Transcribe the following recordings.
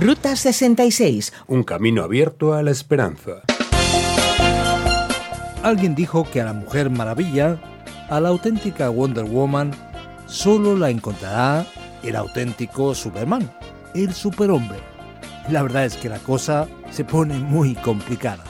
Ruta 66. Un camino abierto a la esperanza. Alguien dijo que a la Mujer Maravilla, a la auténtica Wonder Woman, solo la encontrará el auténtico Superman, el superhombre. La verdad es que la cosa se pone muy complicada.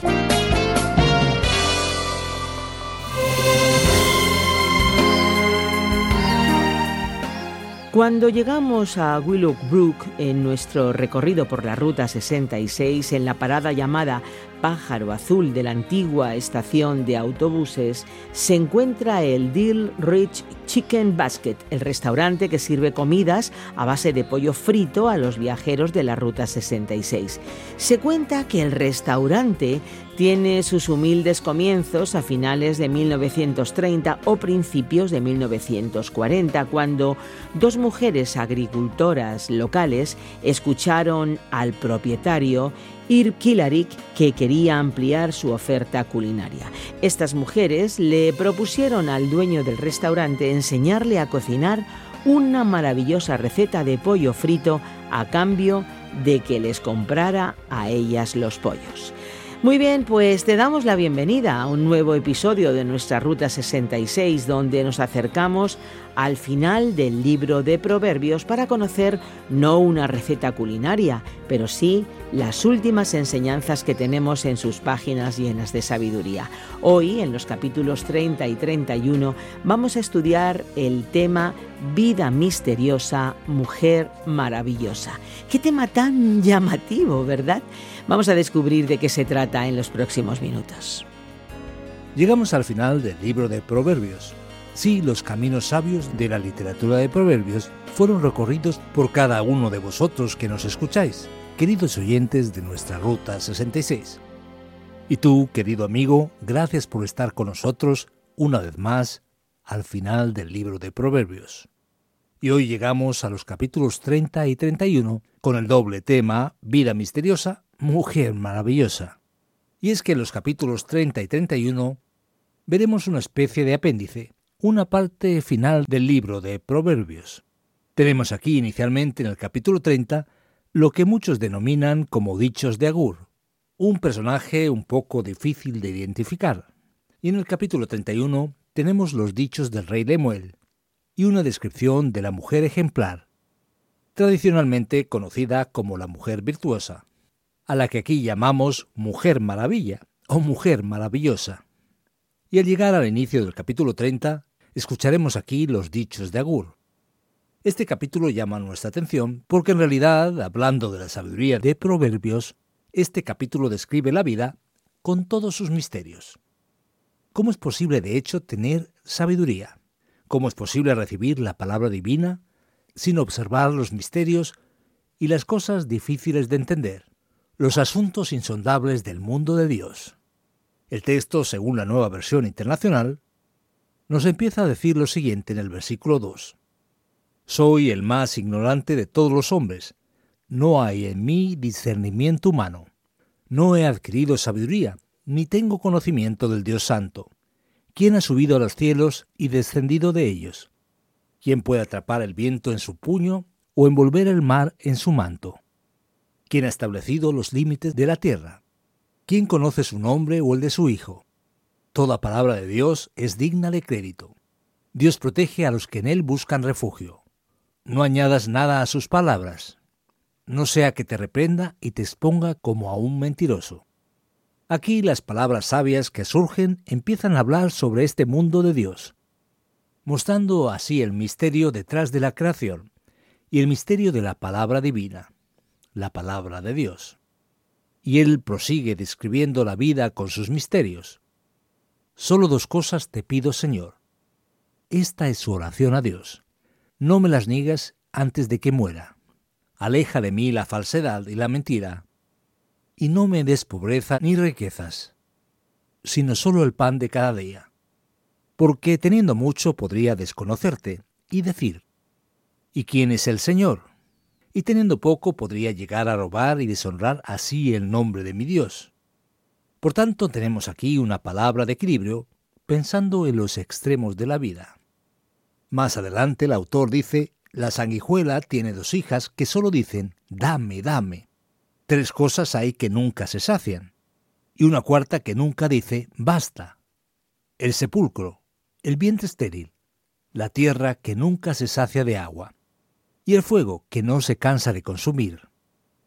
Cuando llegamos a Willowbrook en nuestro recorrido por la Ruta 66, en la parada llamada Pájaro Azul de la antigua estación de autobuses, se encuentra el Deal Rich Chicken Basket, el restaurante que sirve comidas a base de pollo frito a los viajeros de la Ruta 66. Se cuenta que el restaurante tiene sus humildes comienzos a finales de 1930 o principios de 1940, cuando dos mujeres agricultoras locales escucharon al propietario Ir Kilarik que quería ampliar su oferta culinaria. Estas mujeres le propusieron al dueño del restaurante enseñarle a cocinar una maravillosa receta de pollo frito a cambio de que les comprara a ellas los pollos. Muy bien, pues te damos la bienvenida a un nuevo episodio de nuestra Ruta 66 donde nos acercamos al final del libro de Proverbios para conocer no una receta culinaria, pero sí las últimas enseñanzas que tenemos en sus páginas llenas de sabiduría. Hoy, en los capítulos 30 y 31, vamos a estudiar el tema Vida misteriosa, mujer maravillosa. Qué tema tan llamativo, ¿verdad? Vamos a descubrir de qué se trata en los próximos minutos. Llegamos al final del libro de Proverbios. Sí, los caminos sabios de la literatura de Proverbios fueron recorridos por cada uno de vosotros que nos escucháis, queridos oyentes de nuestra Ruta 66. Y tú, querido amigo, gracias por estar con nosotros una vez más al final del libro de Proverbios. Y hoy llegamos a los capítulos 30 y 31 con el doble tema Vida misteriosa, mujer maravillosa. Y es que en los capítulos 30 y 31 veremos una especie de apéndice una parte final del libro de Proverbios. Tenemos aquí inicialmente en el capítulo 30 lo que muchos denominan como dichos de Agur, un personaje un poco difícil de identificar. Y en el capítulo 31 tenemos los dichos del rey Lemuel y una descripción de la mujer ejemplar, tradicionalmente conocida como la mujer virtuosa, a la que aquí llamamos mujer maravilla o mujer maravillosa. Y al llegar al inicio del capítulo 30, escucharemos aquí los dichos de Agur. Este capítulo llama nuestra atención porque en realidad, hablando de la sabiduría de Proverbios, este capítulo describe la vida con todos sus misterios. ¿Cómo es posible, de hecho, tener sabiduría? ¿Cómo es posible recibir la palabra divina sin observar los misterios y las cosas difíciles de entender, los asuntos insondables del mundo de Dios? El texto, según la nueva versión internacional, nos empieza a decir lo siguiente en el versículo 2. Soy el más ignorante de todos los hombres. No hay en mí discernimiento humano. No he adquirido sabiduría, ni tengo conocimiento del Dios Santo. ¿Quién ha subido a los cielos y descendido de ellos? ¿Quién puede atrapar el viento en su puño o envolver el mar en su manto? ¿Quién ha establecido los límites de la tierra? ¿Quién conoce su nombre o el de su hijo? Toda palabra de Dios es digna de crédito. Dios protege a los que en Él buscan refugio. No añadas nada a sus palabras, no sea que te reprenda y te exponga como a un mentiroso. Aquí las palabras sabias que surgen empiezan a hablar sobre este mundo de Dios, mostrando así el misterio detrás de la creación y el misterio de la palabra divina, la palabra de Dios. Y él prosigue describiendo la vida con sus misterios, Solo dos cosas te pido, Señor. Esta es su oración a Dios. No me las niegas antes de que muera. Aleja de mí la falsedad y la mentira, y no me des pobreza ni riquezas, sino solo el pan de cada día. Porque teniendo mucho podría desconocerte y decir, ¿y quién es el Señor? Y teniendo poco podría llegar a robar y deshonrar así el nombre de mi Dios. Por tanto, tenemos aquí una palabra de equilibrio pensando en los extremos de la vida. Más adelante el autor dice, la sanguijuela tiene dos hijas que solo dicen, dame, dame. Tres cosas hay que nunca se sacian. Y una cuarta que nunca dice, basta. El sepulcro, el vientre estéril, la tierra que nunca se sacia de agua, y el fuego que no se cansa de consumir.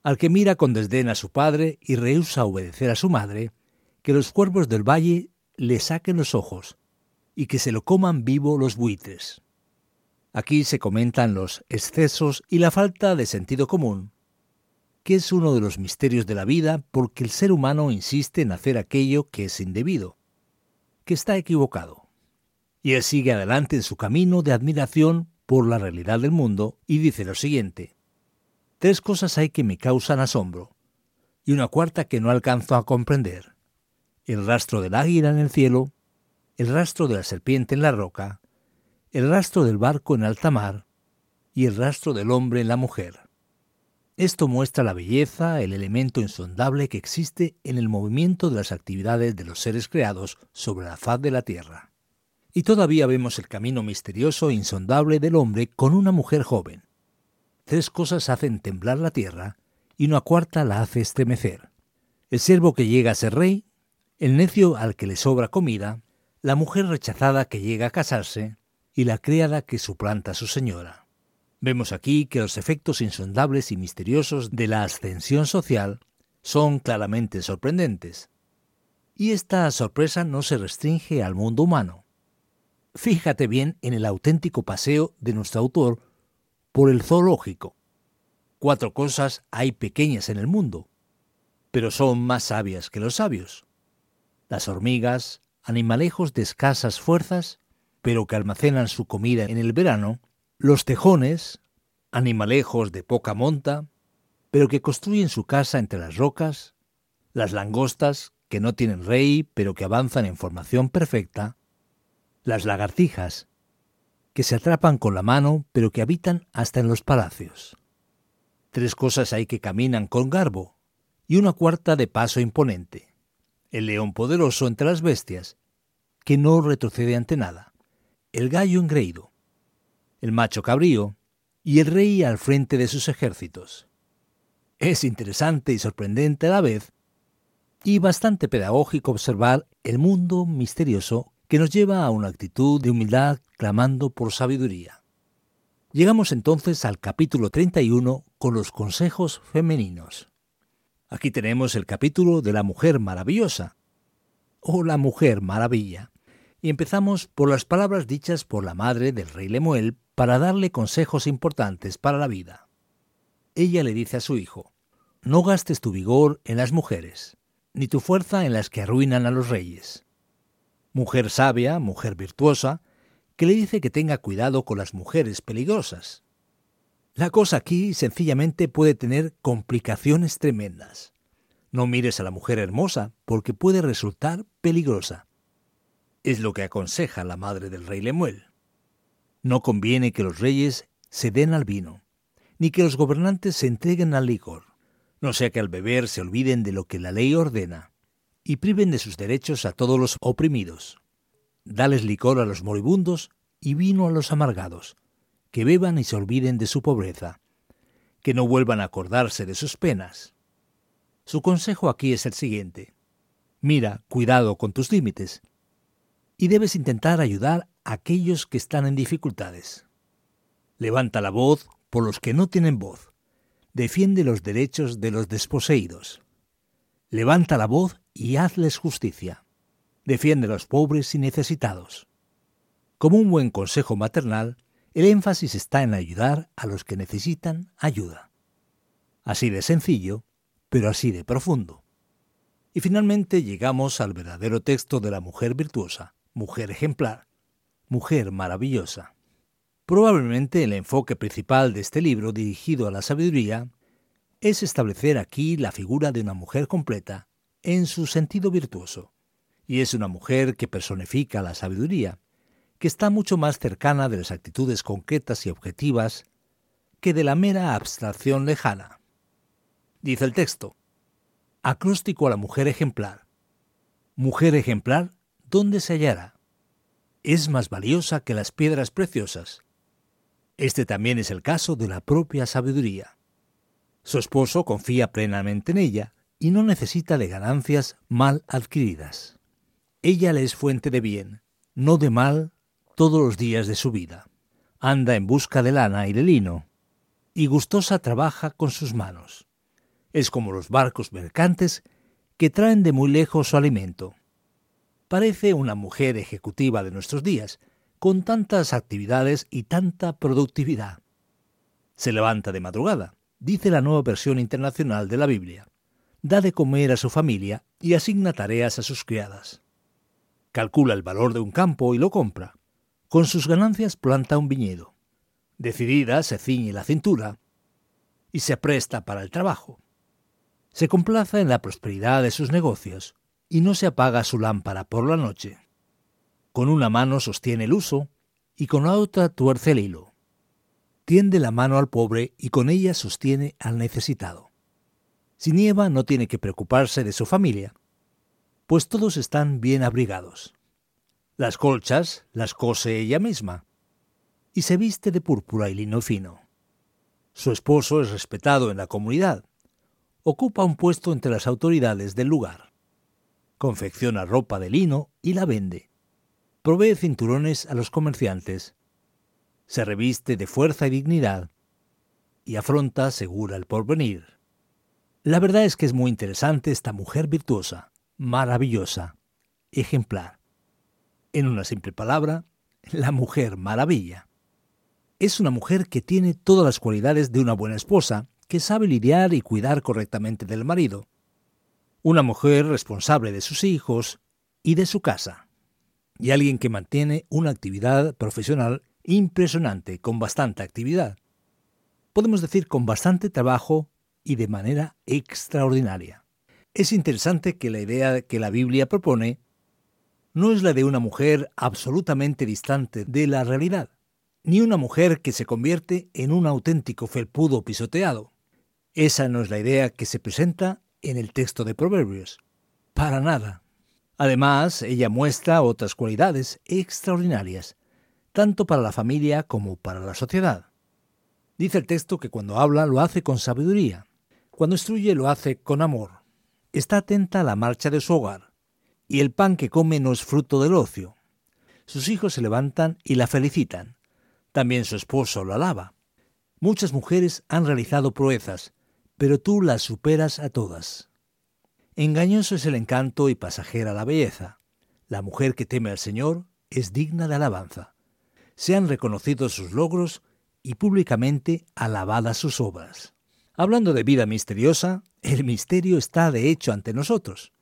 Al que mira con desdén a su padre y rehúsa obedecer a su madre, que los cuervos del valle le saquen los ojos, y que se lo coman vivo los buitres. Aquí se comentan los excesos y la falta de sentido común, que es uno de los misterios de la vida porque el ser humano insiste en hacer aquello que es indebido, que está equivocado. Y él sigue adelante en su camino de admiración por la realidad del mundo y dice lo siguiente. Tres cosas hay que me causan asombro, y una cuarta que no alcanzo a comprender. El rastro del águila en el cielo, el rastro de la serpiente en la roca, el rastro del barco en alta mar y el rastro del hombre en la mujer. Esto muestra la belleza, el elemento insondable que existe en el movimiento de las actividades de los seres creados sobre la faz de la tierra. Y todavía vemos el camino misterioso e insondable del hombre con una mujer joven. Tres cosas hacen temblar la tierra y una cuarta la hace estremecer. El siervo que llega a ser rey, el necio al que le sobra comida, la mujer rechazada que llega a casarse, y la criada que suplanta a su señora. Vemos aquí que los efectos insondables y misteriosos de la ascensión social son claramente sorprendentes. Y esta sorpresa no se restringe al mundo humano. Fíjate bien en el auténtico paseo de nuestro autor por el zoológico. Cuatro cosas hay pequeñas en el mundo, pero son más sabias que los sabios. Las hormigas, animalejos de escasas fuerzas, pero que almacenan su comida en el verano, los tejones, animalejos de poca monta, pero que construyen su casa entre las rocas, las langostas, que no tienen rey, pero que avanzan en formación perfecta, las lagartijas, que se atrapan con la mano, pero que habitan hasta en los palacios. Tres cosas hay que caminan con garbo, y una cuarta de paso imponente. El león poderoso entre las bestias, que no retrocede ante nada el gallo engreído, el macho cabrío y el rey al frente de sus ejércitos. Es interesante y sorprendente a la vez y bastante pedagógico observar el mundo misterioso que nos lleva a una actitud de humildad clamando por sabiduría. Llegamos entonces al capítulo 31 con los consejos femeninos. Aquí tenemos el capítulo de la mujer maravillosa o la mujer maravilla y empezamos por las palabras dichas por la madre del rey Lemuel para darle consejos importantes para la vida. Ella le dice a su hijo, no gastes tu vigor en las mujeres, ni tu fuerza en las que arruinan a los reyes. Mujer sabia, mujer virtuosa, que le dice que tenga cuidado con las mujeres peligrosas. La cosa aquí sencillamente puede tener complicaciones tremendas. No mires a la mujer hermosa porque puede resultar peligrosa. Es lo que aconseja la madre del rey Lemuel. No conviene que los reyes se den al vino, ni que los gobernantes se entreguen al licor, no sea que al beber se olviden de lo que la ley ordena, y priven de sus derechos a todos los oprimidos. Dales licor a los moribundos y vino a los amargados, que beban y se olviden de su pobreza, que no vuelvan a acordarse de sus penas. Su consejo aquí es el siguiente. Mira, cuidado con tus límites, y debes intentar ayudar a aquellos que están en dificultades. Levanta la voz por los que no tienen voz. Defiende los derechos de los desposeídos. Levanta la voz y hazles justicia. Defiende a los pobres y necesitados. Como un buen consejo maternal, el énfasis está en ayudar a los que necesitan ayuda. Así de sencillo, pero así de profundo. Y finalmente llegamos al verdadero texto de la mujer virtuosa, mujer ejemplar, mujer maravillosa. Probablemente el enfoque principal de este libro dirigido a la sabiduría es establecer aquí la figura de una mujer completa en su sentido virtuoso. Y es una mujer que personifica la sabiduría, que está mucho más cercana de las actitudes concretas y objetivas que de la mera abstracción lejana. Dice el texto, acróstico a la mujer ejemplar. Mujer ejemplar, ¿dónde se hallará? Es más valiosa que las piedras preciosas. Este también es el caso de la propia sabiduría. Su esposo confía plenamente en ella y no necesita de ganancias mal adquiridas. Ella le es fuente de bien, no de mal, todos los días de su vida. Anda en busca de lana y de lino, y gustosa trabaja con sus manos. Es como los barcos mercantes que traen de muy lejos su alimento. Parece una mujer ejecutiva de nuestros días, con tantas actividades y tanta productividad. Se levanta de madrugada, dice la nueva versión internacional de la Biblia. Da de comer a su familia y asigna tareas a sus criadas. Calcula el valor de un campo y lo compra. Con sus ganancias planta un viñedo. Decidida se ciñe la cintura y se presta para el trabajo. Se complaza en la prosperidad de sus negocios y no se apaga su lámpara por la noche. Con una mano sostiene el uso y con la otra tuerce el hilo. Tiende la mano al pobre y con ella sostiene al necesitado. Si nieva no tiene que preocuparse de su familia, pues todos están bien abrigados. Las colchas las cose ella misma y se viste de púrpura y lino fino. Su esposo es respetado en la comunidad. Ocupa un puesto entre las autoridades del lugar. Confecciona ropa de lino y la vende provee cinturones a los comerciantes, se reviste de fuerza y dignidad y afronta segura el porvenir. La verdad es que es muy interesante esta mujer virtuosa, maravillosa, ejemplar. En una simple palabra, la mujer maravilla. Es una mujer que tiene todas las cualidades de una buena esposa, que sabe lidiar y cuidar correctamente del marido. Una mujer responsable de sus hijos y de su casa y alguien que mantiene una actividad profesional impresionante, con bastante actividad. Podemos decir con bastante trabajo y de manera extraordinaria. Es interesante que la idea que la Biblia propone no es la de una mujer absolutamente distante de la realidad, ni una mujer que se convierte en un auténtico felpudo pisoteado. Esa no es la idea que se presenta en el texto de Proverbios. Para nada. Además, ella muestra otras cualidades extraordinarias, tanto para la familia como para la sociedad. Dice el texto que cuando habla lo hace con sabiduría, cuando instruye lo hace con amor. Está atenta a la marcha de su hogar, y el pan que come no es fruto del ocio. Sus hijos se levantan y la felicitan. También su esposo la alaba. Muchas mujeres han realizado proezas, pero tú las superas a todas. Engañoso es el encanto y pasajera la belleza. La mujer que teme al Señor es digna de alabanza. Sean reconocidos sus logros y públicamente alabadas sus obras. Hablando de vida misteriosa, el misterio está de hecho ante nosotros.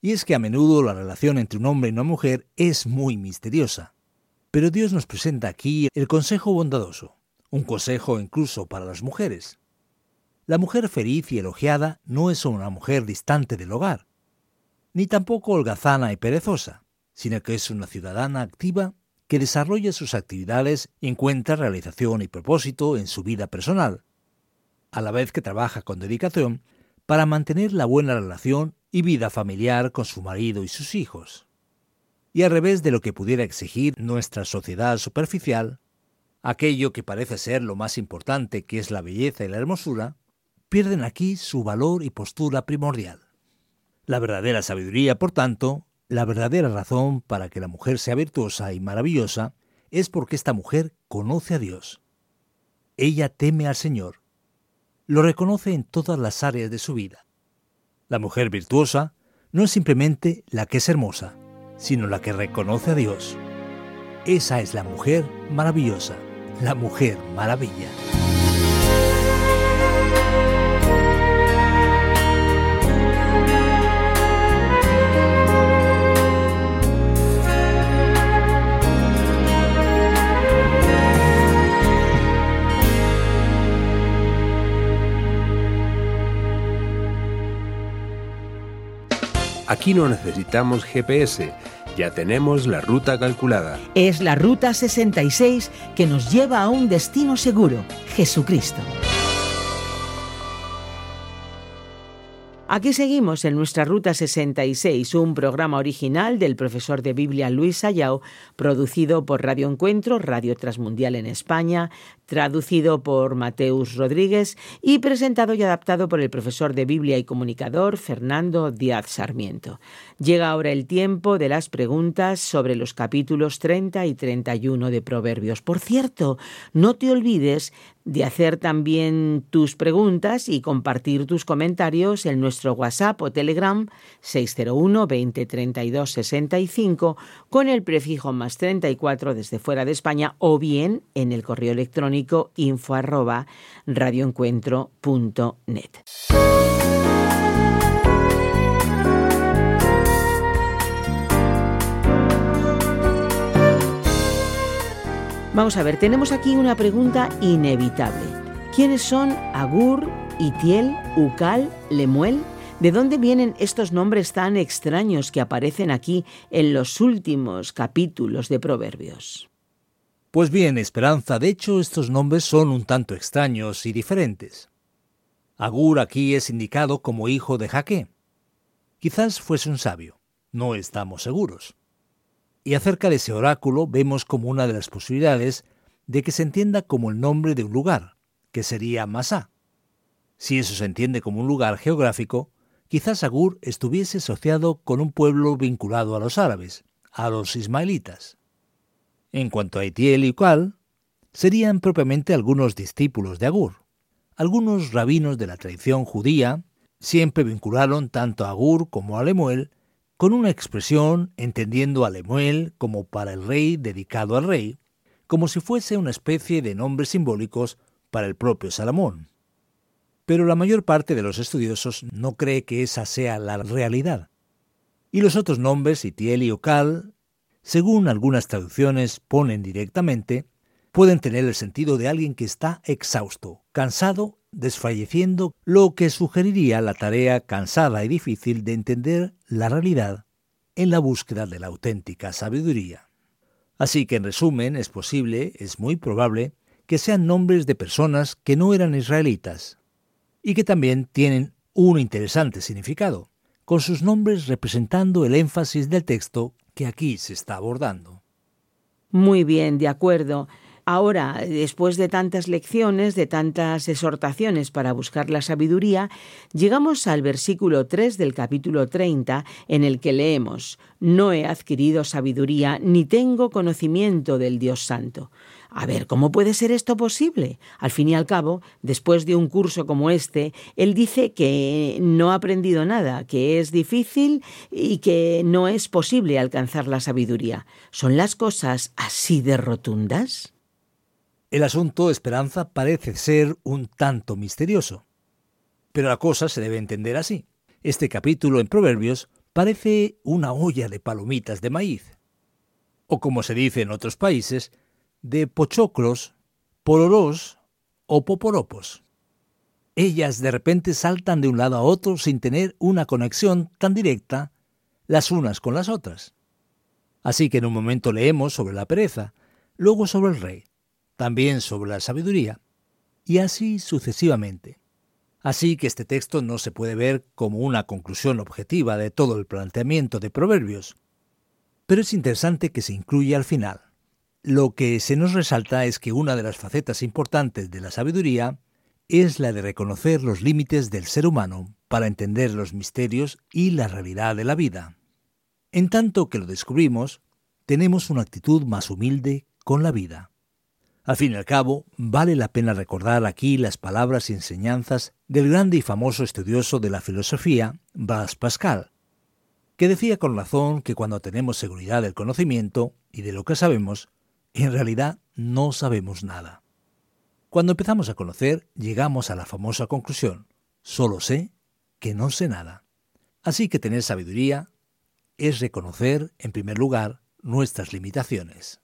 Y es que a menudo la relación entre un hombre y una mujer es muy misteriosa. Pero Dios nos presenta aquí el consejo bondadoso, un consejo incluso para las mujeres. La mujer feliz y elogiada no es una mujer distante del hogar, ni tampoco holgazana y perezosa, sino que es una ciudadana activa que desarrolla sus actividades y encuentra realización y propósito en su vida personal, a la vez que trabaja con dedicación para mantener la buena relación y vida familiar con su marido y sus hijos. Y al revés de lo que pudiera exigir nuestra sociedad superficial, aquello que parece ser lo más importante que es la belleza y la hermosura, pierden aquí su valor y postura primordial. La verdadera sabiduría, por tanto, la verdadera razón para que la mujer sea virtuosa y maravillosa, es porque esta mujer conoce a Dios. Ella teme al Señor. Lo reconoce en todas las áreas de su vida. La mujer virtuosa no es simplemente la que es hermosa, sino la que reconoce a Dios. Esa es la mujer maravillosa, la mujer maravilla. Aquí no necesitamos GPS, ya tenemos la ruta calculada. Es la Ruta 66 que nos lleva a un destino seguro, Jesucristo. Aquí seguimos en nuestra Ruta 66, un programa original del profesor de Biblia Luis Ayao, producido por Radio Encuentro, Radio Transmundial en España, traducido por Mateus Rodríguez y presentado y adaptado por el profesor de Biblia y comunicador Fernando Díaz Sarmiento. Llega ahora el tiempo de las preguntas sobre los capítulos 30 y 31 de Proverbios. Por cierto, no te olvides de hacer también tus preguntas y compartir tus comentarios en nuestro WhatsApp o Telegram 601 20 32 65 con el prefijo más 34 desde fuera de España o bien en el correo electrónico info arroba. Vamos a ver, tenemos aquí una pregunta inevitable. ¿Quiénes son Agur, Itiel, Ucal, Lemuel? ¿De dónde vienen estos nombres tan extraños que aparecen aquí en los últimos capítulos de Proverbios? Pues bien, Esperanza, de hecho estos nombres son un tanto extraños y diferentes. Agur aquí es indicado como hijo de Jaque. Quizás fuese un sabio, no estamos seguros. Y acerca de ese oráculo vemos como una de las posibilidades de que se entienda como el nombre de un lugar, que sería Masá. Si eso se entiende como un lugar geográfico, quizás Agur estuviese asociado con un pueblo vinculado a los árabes, a los ismaelitas. En cuanto a Itiel y Ucal, serían propiamente algunos discípulos de Agur. Algunos rabinos de la tradición judía siempre vincularon tanto a Agur como a Lemuel con una expresión entendiendo a Lemuel como para el rey dedicado al rey, como si fuese una especie de nombres simbólicos para el propio Salomón. Pero la mayor parte de los estudiosos no cree que esa sea la realidad. Y los otros nombres, Itiel y Ocal, según algunas traducciones ponen directamente, pueden tener el sentido de alguien que está exhausto, cansado desfalleciendo, lo que sugeriría la tarea cansada y difícil de entender la realidad en la búsqueda de la auténtica sabiduría. Así que en resumen es posible, es muy probable, que sean nombres de personas que no eran israelitas y que también tienen un interesante significado, con sus nombres representando el énfasis del texto que aquí se está abordando. Muy bien, de acuerdo. Ahora, después de tantas lecciones, de tantas exhortaciones para buscar la sabiduría, llegamos al versículo 3 del capítulo 30 en el que leemos, No he adquirido sabiduría ni tengo conocimiento del Dios Santo. A ver, ¿cómo puede ser esto posible? Al fin y al cabo, después de un curso como este, él dice que no ha aprendido nada, que es difícil y que no es posible alcanzar la sabiduría. ¿Son las cosas así de rotundas? El asunto Esperanza parece ser un tanto misterioso. Pero la cosa se debe entender así. Este capítulo en Proverbios parece una olla de palomitas de maíz. O como se dice en otros países, de pochoclos, pororós o poporopos. Ellas de repente saltan de un lado a otro sin tener una conexión tan directa las unas con las otras. Así que en un momento leemos sobre la pereza, luego sobre el rey, también sobre la sabiduría, y así sucesivamente. Así que este texto no se puede ver como una conclusión objetiva de todo el planteamiento de Proverbios, pero es interesante que se incluya al final. Lo que se nos resalta es que una de las facetas importantes de la sabiduría es la de reconocer los límites del ser humano para entender los misterios y la realidad de la vida. En tanto que lo descubrimos, tenemos una actitud más humilde con la vida. Al fin y al cabo, vale la pena recordar aquí las palabras y enseñanzas del grande y famoso estudioso de la filosofía, Blas Pascal, que decía con razón que cuando tenemos seguridad del conocimiento y de lo que sabemos, en realidad no sabemos nada. Cuando empezamos a conocer, llegamos a la famosa conclusión, solo sé que no sé nada. Así que tener sabiduría es reconocer, en primer lugar, nuestras limitaciones.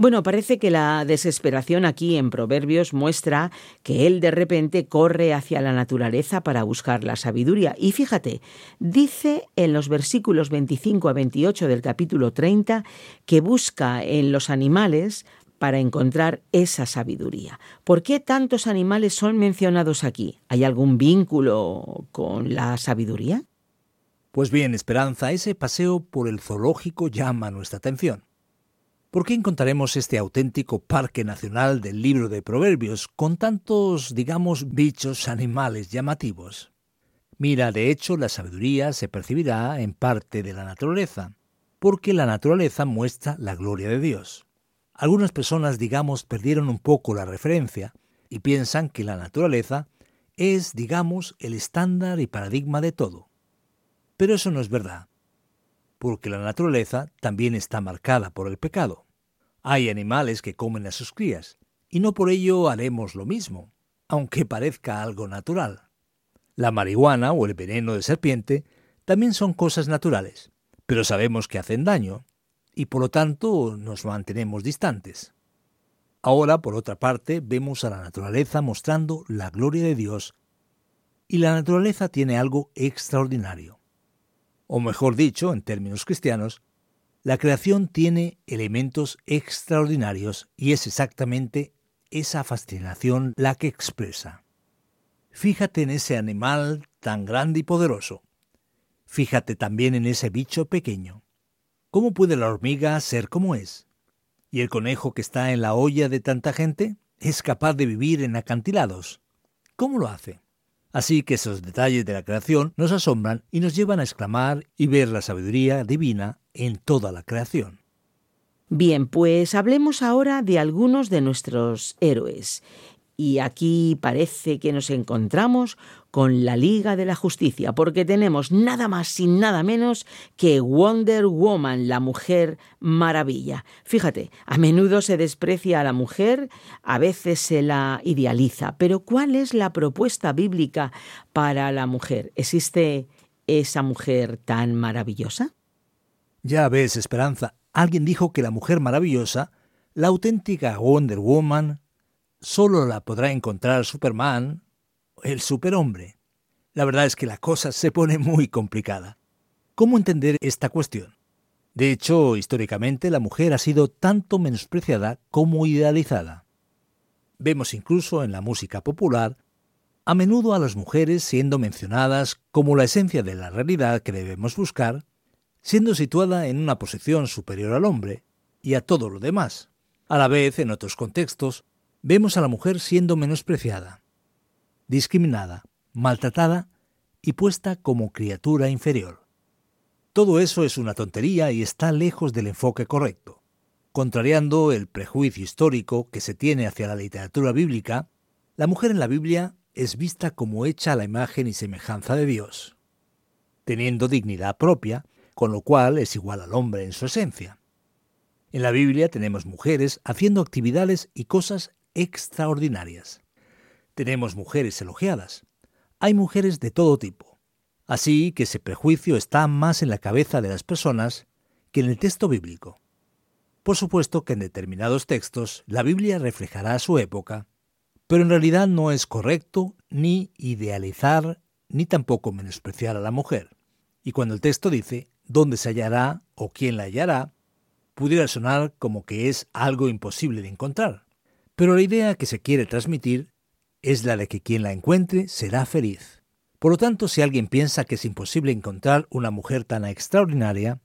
Bueno, parece que la desesperación aquí en Proverbios muestra que él de repente corre hacia la naturaleza para buscar la sabiduría. Y fíjate, dice en los versículos 25 a 28 del capítulo 30 que busca en los animales para encontrar esa sabiduría. ¿Por qué tantos animales son mencionados aquí? ¿Hay algún vínculo con la sabiduría? Pues bien, Esperanza, ese paseo por el zoológico llama nuestra atención. ¿Por qué encontraremos este auténtico parque nacional del libro de Proverbios con tantos, digamos, bichos animales llamativos? Mira, de hecho, la sabiduría se percibirá en parte de la naturaleza, porque la naturaleza muestra la gloria de Dios. Algunas personas, digamos, perdieron un poco la referencia y piensan que la naturaleza es, digamos, el estándar y paradigma de todo. Pero eso no es verdad porque la naturaleza también está marcada por el pecado. Hay animales que comen a sus crías, y no por ello haremos lo mismo, aunque parezca algo natural. La marihuana o el veneno de serpiente también son cosas naturales, pero sabemos que hacen daño, y por lo tanto nos mantenemos distantes. Ahora, por otra parte, vemos a la naturaleza mostrando la gloria de Dios, y la naturaleza tiene algo extraordinario o mejor dicho, en términos cristianos, la creación tiene elementos extraordinarios y es exactamente esa fascinación la que expresa. Fíjate en ese animal tan grande y poderoso. Fíjate también en ese bicho pequeño. ¿Cómo puede la hormiga ser como es? ¿Y el conejo que está en la olla de tanta gente es capaz de vivir en acantilados? ¿Cómo lo hace? Así que esos detalles de la creación nos asombran y nos llevan a exclamar y ver la sabiduría divina en toda la creación. Bien, pues hablemos ahora de algunos de nuestros héroes. Y aquí parece que nos encontramos con la Liga de la Justicia, porque tenemos nada más y nada menos que Wonder Woman, la mujer maravilla. Fíjate, a menudo se desprecia a la mujer, a veces se la idealiza, pero ¿cuál es la propuesta bíblica para la mujer? ¿Existe esa mujer tan maravillosa? Ya ves, Esperanza, alguien dijo que la mujer maravillosa, la auténtica Wonder Woman, solo la podrá encontrar Superman, el superhombre. La verdad es que la cosa se pone muy complicada. ¿Cómo entender esta cuestión? De hecho, históricamente la mujer ha sido tanto menospreciada como idealizada. Vemos incluso en la música popular a menudo a las mujeres siendo mencionadas como la esencia de la realidad que debemos buscar, siendo situada en una posición superior al hombre y a todo lo demás. A la vez, en otros contextos, vemos a la mujer siendo menospreciada, discriminada, maltratada y puesta como criatura inferior. Todo eso es una tontería y está lejos del enfoque correcto. Contrariando el prejuicio histórico que se tiene hacia la literatura bíblica, la mujer en la Biblia es vista como hecha a la imagen y semejanza de Dios, teniendo dignidad propia, con lo cual es igual al hombre en su esencia. En la Biblia tenemos mujeres haciendo actividades y cosas extraordinarias. Tenemos mujeres elogiadas. Hay mujeres de todo tipo. Así que ese prejuicio está más en la cabeza de las personas que en el texto bíblico. Por supuesto que en determinados textos la Biblia reflejará su época, pero en realidad no es correcto ni idealizar ni tampoco menospreciar a la mujer. Y cuando el texto dice dónde se hallará o quién la hallará, pudiera sonar como que es algo imposible de encontrar. Pero la idea que se quiere transmitir es la de que quien la encuentre será feliz. Por lo tanto, si alguien piensa que es imposible encontrar una mujer tan extraordinaria,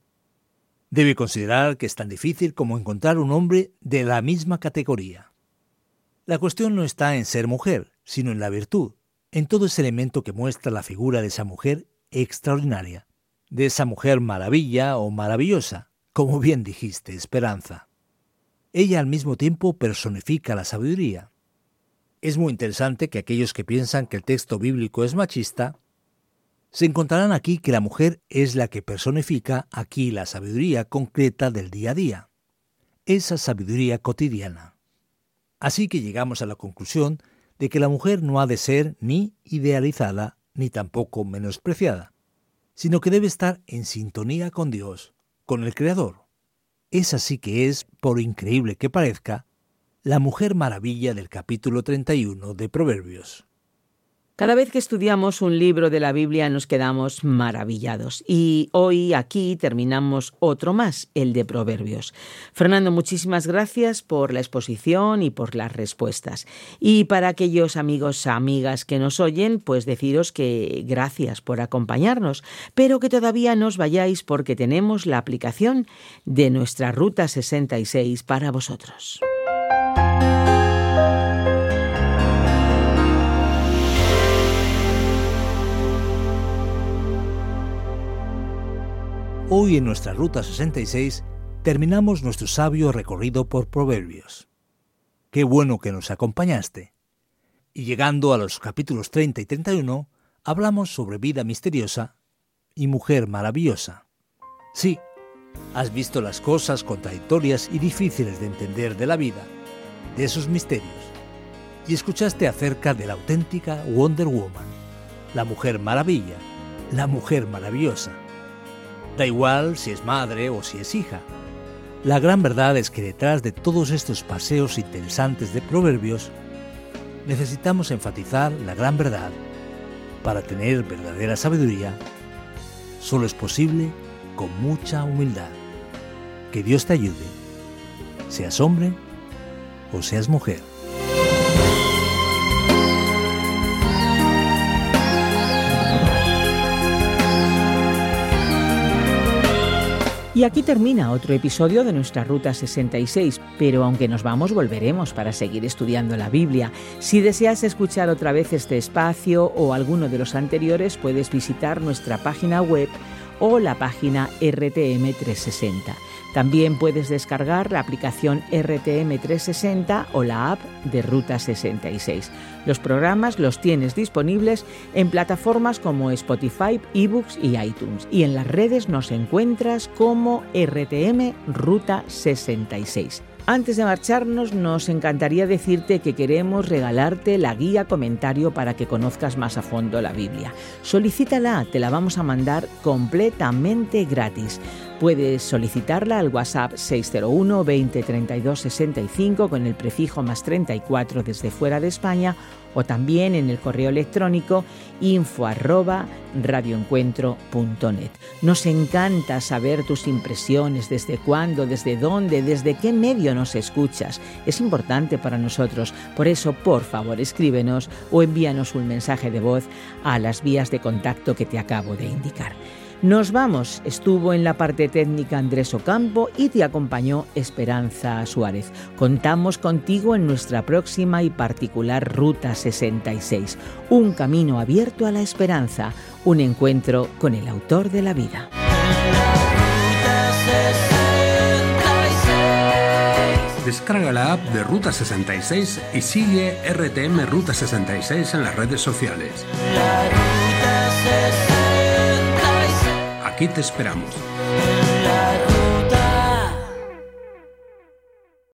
debe considerar que es tan difícil como encontrar un hombre de la misma categoría. La cuestión no está en ser mujer, sino en la virtud, en todo ese elemento que muestra la figura de esa mujer extraordinaria, de esa mujer maravilla o maravillosa, como bien dijiste, Esperanza ella al mismo tiempo personifica la sabiduría. Es muy interesante que aquellos que piensan que el texto bíblico es machista, se encontrarán aquí que la mujer es la que personifica aquí la sabiduría concreta del día a día, esa sabiduría cotidiana. Así que llegamos a la conclusión de que la mujer no ha de ser ni idealizada ni tampoco menospreciada, sino que debe estar en sintonía con Dios, con el Creador. Esa sí que es, por increíble que parezca, la mujer maravilla del capítulo 31 de Proverbios. Cada vez que estudiamos un libro de la Biblia nos quedamos maravillados y hoy aquí terminamos otro más, el de Proverbios. Fernando, muchísimas gracias por la exposición y por las respuestas. Y para aquellos amigos, amigas que nos oyen, pues deciros que gracias por acompañarnos, pero que todavía no os vayáis porque tenemos la aplicación de nuestra Ruta 66 para vosotros. Hoy en nuestra Ruta 66 terminamos nuestro sabio recorrido por Proverbios. Qué bueno que nos acompañaste. Y llegando a los capítulos 30 y 31, hablamos sobre vida misteriosa y mujer maravillosa. Sí, has visto las cosas contradictorias y difíciles de entender de la vida, de esos misterios, y escuchaste acerca de la auténtica Wonder Woman, la mujer maravilla, la mujer maravillosa. Da igual si es madre o si es hija. La gran verdad es que detrás de todos estos paseos interesantes de proverbios, necesitamos enfatizar la gran verdad. Para tener verdadera sabiduría, solo es posible con mucha humildad. Que Dios te ayude, seas hombre o seas mujer. Y aquí termina otro episodio de nuestra Ruta 66, pero aunque nos vamos, volveremos para seguir estudiando la Biblia. Si deseas escuchar otra vez este espacio o alguno de los anteriores, puedes visitar nuestra página web o la página RTM 360. También puedes descargar la aplicación RTM 360 o la app de Ruta 66. Los programas los tienes disponibles en plataformas como Spotify, eBooks y iTunes. Y en las redes nos encuentras como RTM Ruta 66. Antes de marcharnos, nos encantaría decirte que queremos regalarte la guía comentario para que conozcas más a fondo la Biblia. Solicítala, te la vamos a mandar completamente gratis. Puedes solicitarla al WhatsApp 601 20 32 65 con el prefijo más 34 desde fuera de España o también en el correo electrónico info arroba radioencuentro.net. Nos encanta saber tus impresiones, desde cuándo, desde dónde, desde qué medio nos escuchas. Es importante para nosotros, por eso por favor escríbenos o envíanos un mensaje de voz a las vías de contacto que te acabo de indicar. Nos vamos. Estuvo en la parte técnica Andrés Ocampo y te acompañó Esperanza Suárez. Contamos contigo en nuestra próxima y particular Ruta 66. Un camino abierto a la esperanza. Un encuentro con el autor de la vida. Descarga la app de Ruta 66 y sigue RTM Ruta 66 en las redes sociales. Aquí te esperamos.